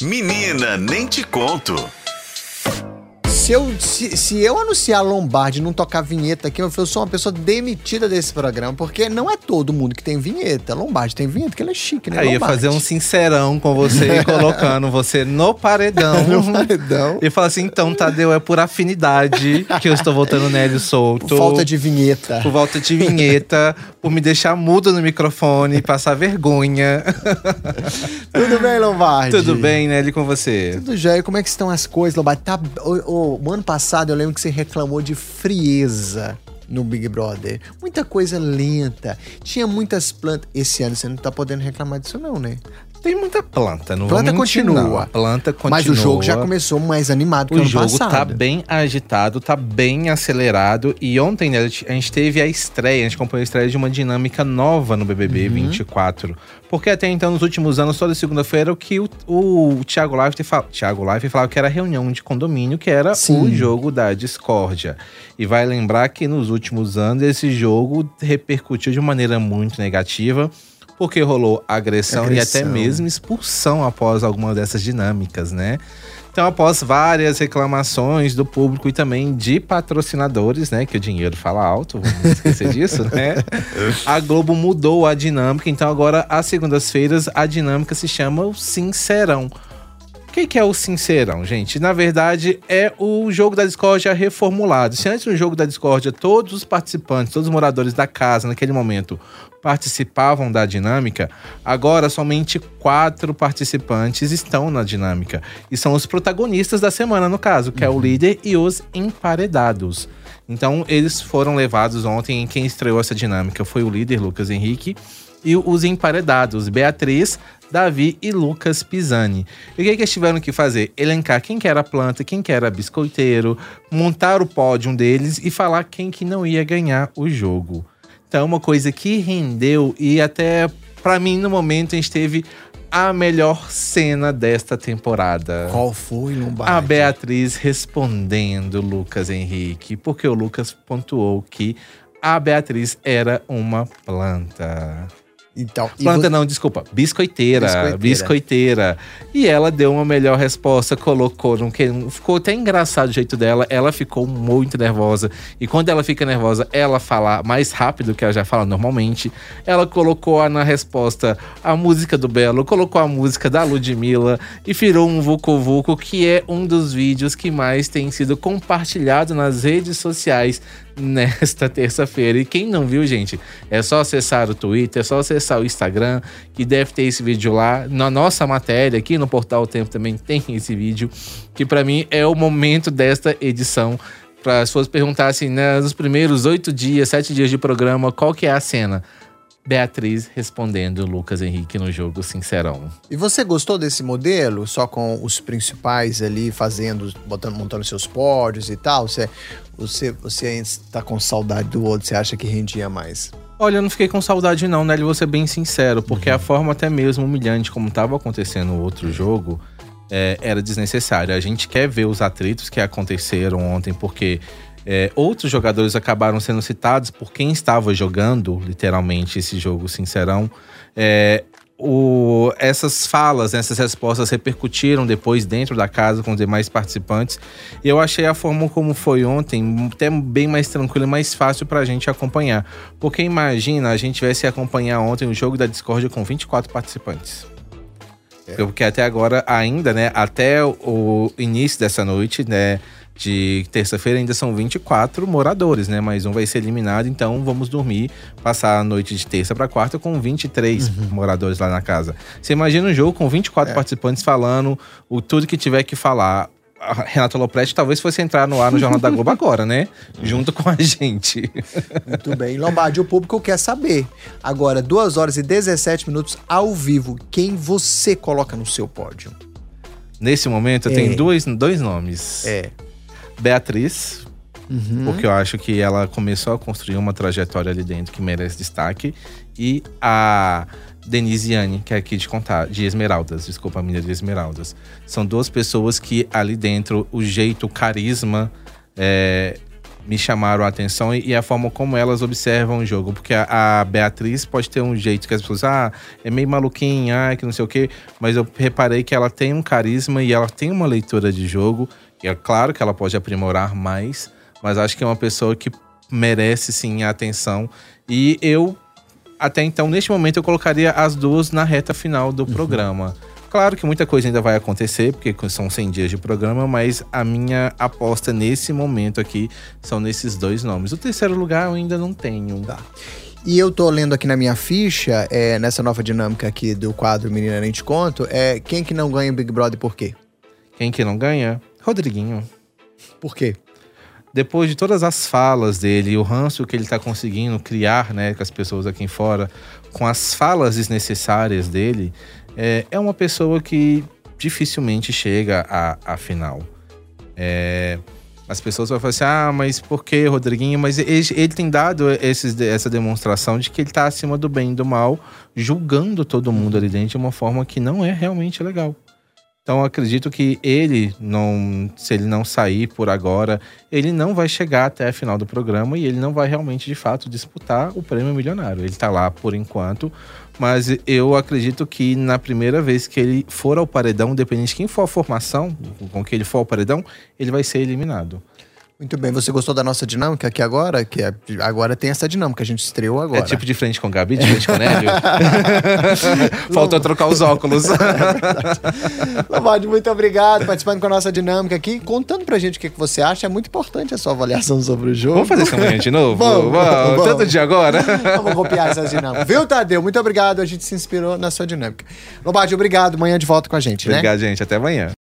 Menina, nem te conto. Se eu, se, se eu anunciar Lombardi e não tocar vinheta aqui, eu sou uma pessoa demitida desse programa, porque não é todo mundo que tem vinheta. Lombardi tem vinheta, que ele é chique, né? Aí ia Lombardi. fazer um sincerão com você e colocando você no paredão. No paredão. E falar assim, então, Tadeu, é por afinidade que eu estou votando Nélio solto. Por falta de vinheta. Por volta de vinheta, por me deixar mudo no microfone e passar vergonha. Tudo bem, Lombardi? Tudo bem, Nelly, com você? Tudo jóia. Como é que estão as coisas, Lombardi? Tá, o, o ano passado eu lembro que você reclamou de frieza no Big Brother. Muita coisa lenta. Tinha muitas plantas. Esse ano você não tá podendo reclamar disso, não, né? Tem muita planta, não Planta vou mentir, continua. não. A planta continua. Mas o jogo já começou mais animado que O o ano jogo passado. tá bem agitado, tá bem acelerado. E ontem né, a gente teve a estreia, a gente acompanhou a estreia de uma dinâmica nova no BBB Uhum. 24. Porque até então, nos últimos anos, toda segunda-feira, o que o, o Thiago Life fala, Thiago Life falava que era reunião de condomínio, que era Sim. o jogo da discórdia. E vai lembrar que nos últimos anos esse jogo repercutiu de maneira muito negativa. Porque rolou agressão, e até Agressão. mesmo expulsão após alguma dessas dinâmicas, né? Então, após várias reclamações do público e também de patrocinadores, né? Que o dinheiro fala alto, vamos esquecer disso, né? A Globo mudou a dinâmica, então agora, às segundas-feiras, a dinâmica se chama o Sincerão. O que, que é o Sincerão, gente? Na verdade, é o jogo da discórdia reformulado. Se antes no jogo da discórdia todos os participantes, todos os moradores da casa naquele momento participavam da dinâmica, agora somente quatro participantes estão na dinâmica. E são os protagonistas da semana, no caso, que é o líder e os emparedados. Então, eles foram levados ontem. Quem estreou essa dinâmica foi o líder, Lucas Henrique, e os emparedados, Beatriz, Davi e Lucas Pisani. E o que, que eles tiveram que fazer? Elencar quem que era planta, quem que era biscoiteiro, montar o pódio deles e falar quem que não ia ganhar o jogo. Então, uma coisa que rendeu e até pra mim no momento a gente teve a melhor cena desta temporada. Qual foi, Lombardi? A Beatriz respondendo Lucas Henrique, porque o Lucas pontuou que a Beatriz era uma planta. Então, Planta não, desculpa, biscoiteira, Biscoiteira. biscoiteira. E ela deu uma melhor resposta, colocou, não que- ficou até engraçado o jeito dela, ela ficou muito nervosa. E quando ela fica nervosa, ela fala mais rápido que ela já fala normalmente. Ela colocou na resposta a música do Belo, colocou a música da Ludmilla e virou um Vucu Vucu, que é um dos vídeos que mais tem sido compartilhado nas redes sociais nesta terça-feira. E quem não viu, gente, é só acessar o Twitter, é só acessar o Instagram, que deve ter esse vídeo lá. Na nossa matéria aqui no Portal Tempo também tem esse vídeo, que pra mim é o momento desta edição. Para as pessoas perguntassem né, nos primeiros oito dias, sete dias de programa, qual que é a cena? Beatriz respondendo Lucas Henrique no jogo Sincerão. E você gostou desse modelo? Só com os principais ali fazendo, botando, montando seus pódios e tal? Você, você, você ainda está com saudade do outro? Você acha que rendia mais? Olha, eu não fiquei com saudade não, né? Vou ser bem sincero, porque a forma até mesmo humilhante como estava acontecendo no outro jogo é, era desnecessária. A gente quer ver os atritos que aconteceram ontem, porque é, outros jogadores acabaram sendo citados por quem estava jogando, literalmente, esse jogo sincerão. É, o- essas falas, essas respostas repercutiram depois dentro da casa com os demais participantes. E eu achei a forma como foi ontem até bem mais tranquila e mais fácil pra gente acompanhar. Porque imagina a gente tivesse acompanhar ontem o jogo da Discord com 24 participantes. Porque até agora, ainda, né? Até o início dessa noite, né? De terça-feira ainda são 24 moradores, né? Mas um vai ser eliminado, então vamos dormir, passar a noite de terça para quarta com 23 moradores lá na casa. Você imagina um jogo com 24 participantes falando o tudo que tiver que falar. A Renata Lopretti talvez fosse entrar no ar no Jornal da Globo agora, né? Junto com a gente. Muito bem. Lombardi, o público quer saber. Agora, 2 horas e 17 minutos ao vivo. Quem você coloca no seu pódio? Nesse momento, eu É. tenho dois, dois nomes. É. Beatriz, Uhum. porque eu acho que ela começou a construir uma trajetória ali dentro que merece destaque. E a Denise Yane, que é aqui de contar, de Esmeraldas, desculpa, a menina de Esmeraldas. São duas pessoas que ali dentro, o jeito, o carisma, é, me chamaram a atenção e, e, a forma como elas observam o jogo. Porque a, a, Beatriz pode ter um jeito que as pessoas, ah, é meio maluquinha, ah, que não sei o quê. Mas eu reparei que ela tem um carisma e ela tem uma leitura de jogo. E é claro que ela pode aprimorar mais, mas acho que é uma pessoa que merece sim a atenção. E eu, até então, neste momento, eu colocaria as duas na reta final do uhum. programa. Claro que muita coisa ainda vai acontecer, porque são 100 dias de programa, mas a minha aposta nesse momento aqui são nesses dois nomes. O terceiro lugar eu ainda não tenho. Tá. E eu tô lendo aqui na minha ficha, é, nessa nova dinâmica aqui do quadro Menina Nem Te Conto, é quem que não ganha o Big Brother por quê? Quem que não ganha? Rodriguinho. Por quê? Depois de todas as falas dele, o ranço que ele tá conseguindo criar, né, com as pessoas aqui fora, com as falas desnecessárias dele, é, é uma pessoa que dificilmente chega à, à final. É, as pessoas vão falar assim: ah, mas por que, Rodriguinho? Mas ele, ele tem dado esses, essa demonstração de que ele está acima do bem e do mal, julgando todo mundo ali dentro de uma forma que não é realmente legal. Então acredito que ele não, se ele não sair por agora, ele não vai chegar até a final do programa e ele não vai realmente de fato disputar o prêmio milionário. Ele está lá por enquanto, mas eu acredito que na primeira vez que ele for ao paredão, independente de quem for a formação com que ele for ao paredão, ele vai ser eliminado. Muito bem, você gostou da nossa dinâmica aqui agora? Que é, agora tem essa dinâmica, a gente estreou agora. É tipo de frente com Gabi, de frente com Nélio? Faltou trocar os óculos. Lombardi, muito obrigado participando com a nossa dinâmica aqui, contando pra gente o que, que você acha. É muito importante a sua avaliação sobre o jogo. Vamos fazer isso amanhã de novo? vamos, vamos, vamos. Tanto dia agora. Vamos copiar essas dinâmicas. Viu, Tadeu? Muito obrigado, a gente se inspirou na sua dinâmica. Lombardi, obrigado. Amanhã de volta com a gente, obrigado, né? Obrigado, gente. Até amanhã.